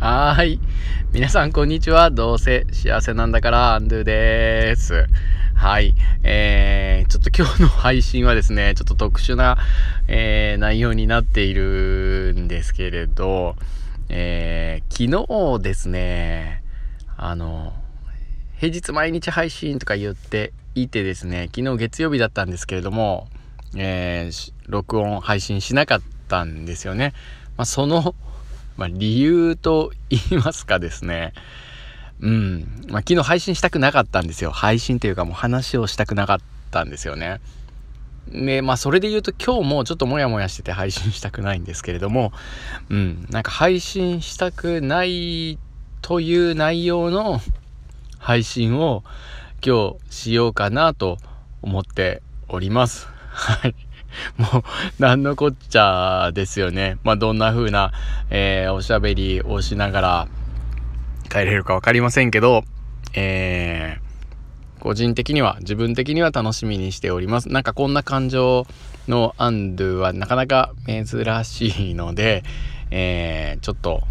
はーい。皆さん、こんにちは。どうせ幸せなんだから、アンドゥです。はい。えー、ちょっと今日の配信はですね、ちょっと特殊な、えー、内容になっているんですけれど、えー、昨日ですね、あの、平日毎日配信とか言っていてですね、昨日月曜日だったんですけれども、えー、録音配信しなかったんですよね。まあ、そのまあ、理由と言いますかですね、うん、まあ、昨日配信したくなかったんですよ。配信というかもう話をしたくなかったんですよね。で、まあ、それで言うと今日もちょっとモヤモヤしてて配信したくないんですけれども、うん、なんか配信したくないという内容の配信を今日しようかなと思っております。はい。もう、なんのこっちゃですよね。まあ、どんな風な、えー、おしゃべりをしながら帰れるかわかりませんけど、えー、個人的には、自分的には楽しみにしております。なんかこんな感情のアンドゥはなかなか珍しいので、えー、ちょっと、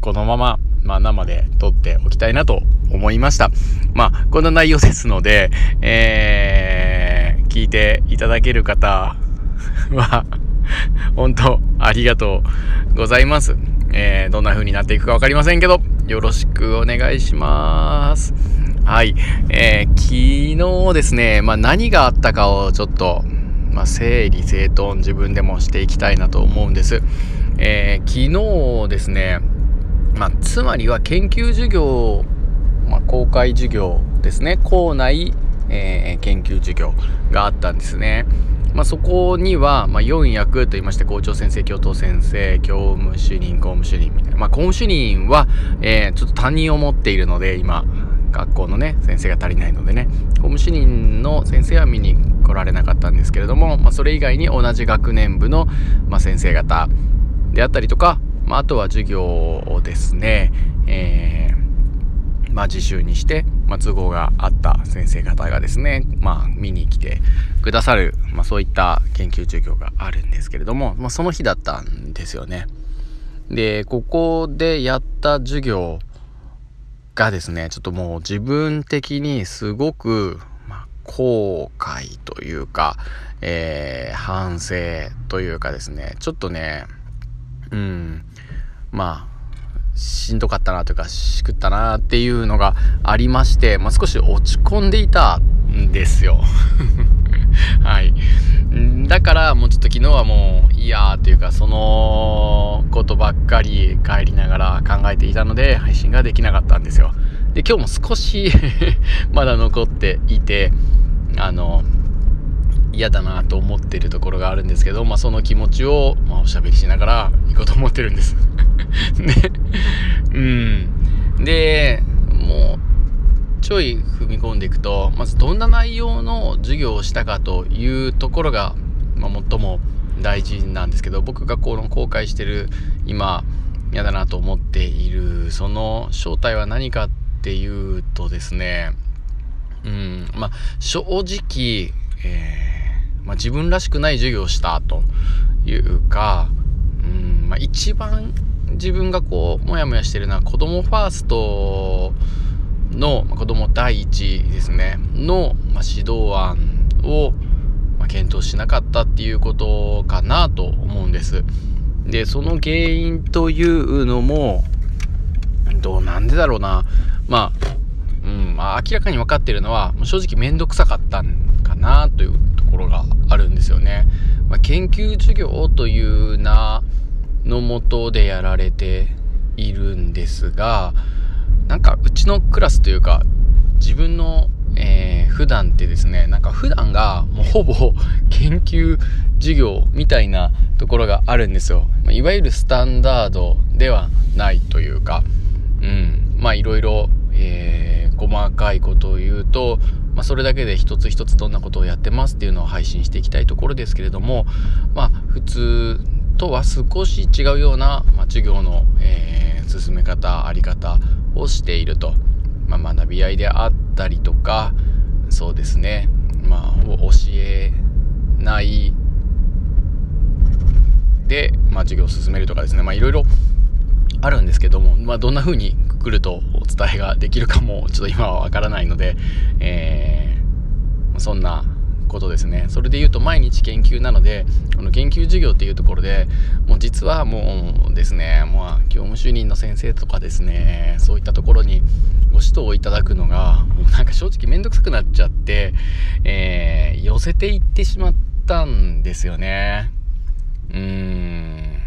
このまま、まあ、生で撮っておきたいなと思いました。まあ、こんな内容ですので、えー、聞いていただける方は 本当ありがとうございます。えー、どんな風になっていくか分かりませんけど、よろしくお願いします。はい。えー、昨日ですね、まあ、何があったかをちょっと、まあ、整理整頓自分でもしていきたいなと思うんです。えー、昨日ですね、まあ、つまりは研究授業、まあ、公開授業ですね校内、えー、研究授業があったんですね。まあ、そこには、まあ、4役といいまして校長先生教頭先生教務主任公務主任みたいな、まあ、公務主任は、えー、ちょっと担任を持っているので今学校のね先生が足りないのでね。公務主任の先生は見に来られなかったんですけれども、まあ、それ以外に同じ学年部の、まあ、先生方であったりとか、まあ、あとは授業をですね、えー、まあ、自習にして、まあ、都合があった先生方がですね、まあ、見に来てくださる、まあ、そういった研究授業があるんですけれども、まあ、その日だったんですよね。で、ここでやった授業がですね、ちょっともう自分的にすごく、まあ、後悔というか、えー、反省というかですね、ちょっとね、うん、まあしんどかったなというかしくったなっていうのがありまして、まあ、少し落ち込んでいたんですよ。はい。だからもうちょっと昨日はもういやーというかそのことばっかり帰りながら考えていたので配信ができなかったんですよ。で今日も少し まだ残っていてあの嫌だなと思ってるところがあるんですけど、まあ、その気持ちを、まあ、おしゃべりしながら行こうと思ってるんです。で、うん。で、もう、ちょい踏み込んでいくと、まずどんな内容の授業をしたかというところが、まあ、最も大事なんですけど、僕がこの公開してる今、嫌だなと思っている、その正体は何かっていうとですね、うん、まあ、正直、えーまあ、自分らしくない授業をしたというか、うん。まあ、一番自分がこうモヤモヤしてるのは子供ファーストの、まあ、子供第一ですねの、まあ、指導案を、まあ、検討しなかったっていうことかなと思うんです。でその原因というのもどうなんでだろうなまあうんまあ、明らかに分かってるのは正直面倒くさかったんかなというところがあるんですよね。まあ、研究授業という名のもとでやられているんですがなんかうちのクラスというか自分の、えー、普段ってですねなんか普段がもうほぼ 研究授業みたいなところがあるんですよ。ま、いわゆるスタンダードではないというか、うん、まあいろいろ、え細かいことを言うと、まあ、それだけで一つ一つどんなことをやってますっていうのを配信していきたいところですけれども、まあ、普通とは少し違うような、まあ、授業の、えー、進め方あり方をしていると、まあ、学び合いであったりとかそうですね、まあ、教えないで、まあ、授業を進めるとかですね、まあ、いろいろあるんですけども、まあ、どんな風にくくるとお伝えができるかもちょっと今はわからないので、えー、そんなことですね。それで言うと毎日研究なのでこの研究授業っていうところでもう実はもうですねもう教務主任の先生とかですねそういったところにご指導をいただくのがもうなんか正直面倒くさくなっちゃって、えー、寄せていってしまったんですよね。うーん。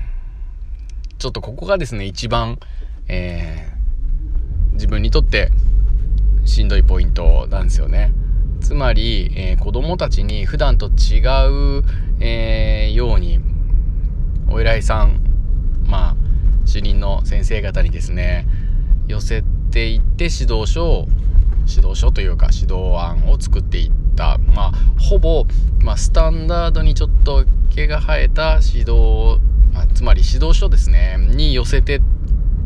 ちょっとここがですね一番、えー、自分にとってしんどいポイントなんですよね。つまり、えー、子供たちに普段と違う、えー、ようにお偉いさんまあ主任の先生方にですね寄せていって指導書を指導書というか指導案を作っていった。まあほぼ、まあ、スタンダードにちょっと毛が生えた指導、まあ、つまり指導書ですねに寄せてっ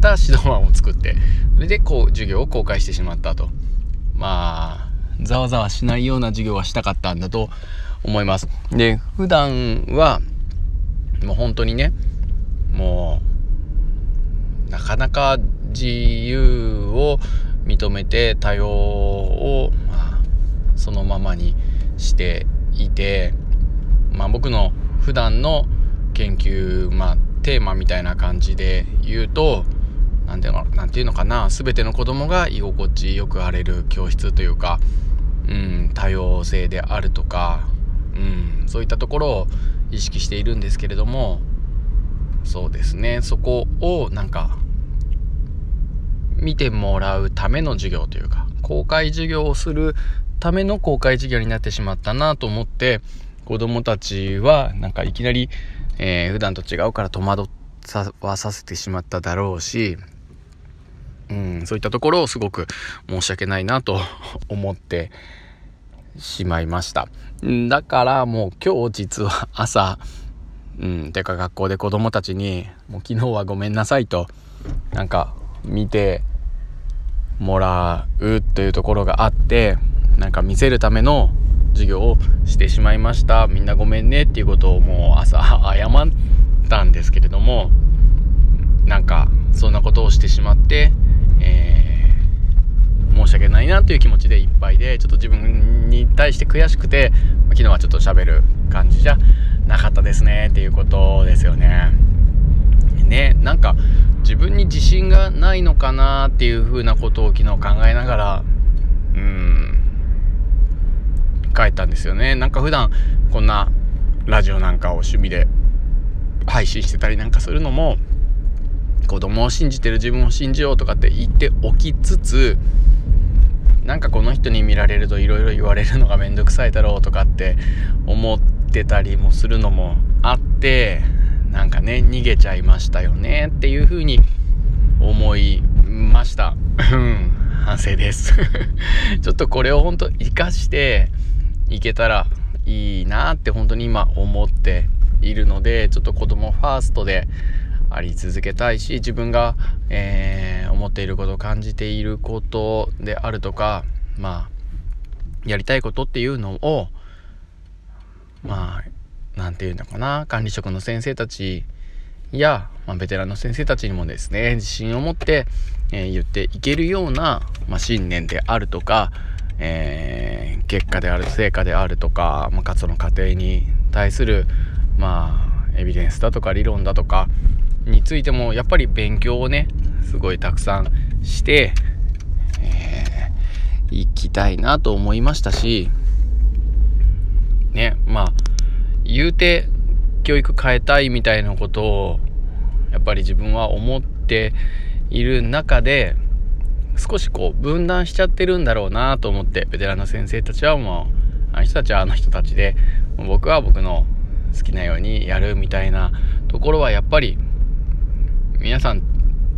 た指導案を作ってそれでこう授業を公開してしまったと。まあざわざわしないような授業はしたかったんだと思います。で、普段は、もう本当にね、もう、なかなか自由を認めて多様を、まあ、そのままにしていて、まあ僕の普段の研究、まあテーマみたいな感じで言うと、なんていうのなんていうのかな全ての子供が居心地よく荒れる教室というかうん、多様性であるとか、うん、そういったところを意識しているんですけれどもそうですね。そこをなんか見てもらうための授業というか公開授業をするための公開授業になってしまったなと思って子供たちはなんかいきなり、えー、普段と違うから戸惑わさせてしまっただろうしうん、そういったところをすごく申し訳ないなと 思ってしまいました。だからもう今日実は朝、うん、てか学校で子供たちに、もう昨日はごめんなさいと、なんか見てもらうというところがあって、なんか見せるための授業をしてしまいました。みんなごめんねっていうことをもう朝謝ったんですけれども、なんかそんなことをしてしまって、し訳ないなという気持ちでいっぱいでちょっと自分に対して悔しくて昨日はちょっと喋る感じじゃなかったですねっていうことですよね。ねなんか自分に自信がないのかなっていう風なことを昨日考えながらうん帰ったんですよね。なんか普段こんなラジオなんかを趣味で配信してたりなんかするのも子供を信じてる自分を信じようとかって言っておきつつなんかこの人に見られると色々言われるのがめんどくさいだろうとかって思ってたりもするのもあってなんかね逃げちゃいましたよねっていう風に思いました。うん反省です。ちょっとこれを本当活かしていけたらいいなって本当に今思っているのでちょっと子供ファーストであり続けたいし自分が、えー、思っていること感じていることであるとかまあやりたいことっていうのをまあ何て言うのかな管理職の先生たちや、まあ、ベテランの先生たちにもですね自信を持って、えー、言っていけるような、まあ、信念であるとか、えー、結果である成果であるとか、まあ、かつその過程に対するまあエビデンスだとか理論だとかについてもやっぱり勉強をねすごいたくさんして、えー、行きたいなと思いましたしねまあ言うて教育変えたいみたいなことをやっぱり自分は思っている中で少しこう分断しちゃってるんだろうなと思ってベテランの先生たちはもうあの人たちはあの人たちで僕は僕の好きなようにやるみたいなところはやっぱり皆さん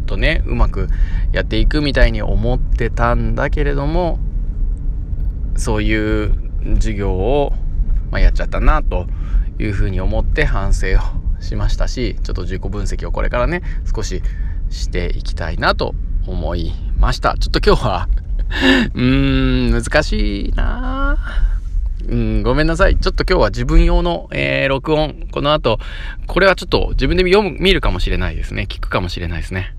とねうまくやっていくみたいに思ってたんだけれどもそういう授業を、まあ、やっちゃったなというふうに思って反省をしましたしちょっと自己分析をこれからね少ししていきたいなと思いましたちょっと今日は うーん難しいなうん、ごめんなさい。ちょっと今日は自分用の、えー、録音、この後、これはちょっと自分で読む、見るかもしれないですね。聞くかもしれないですね。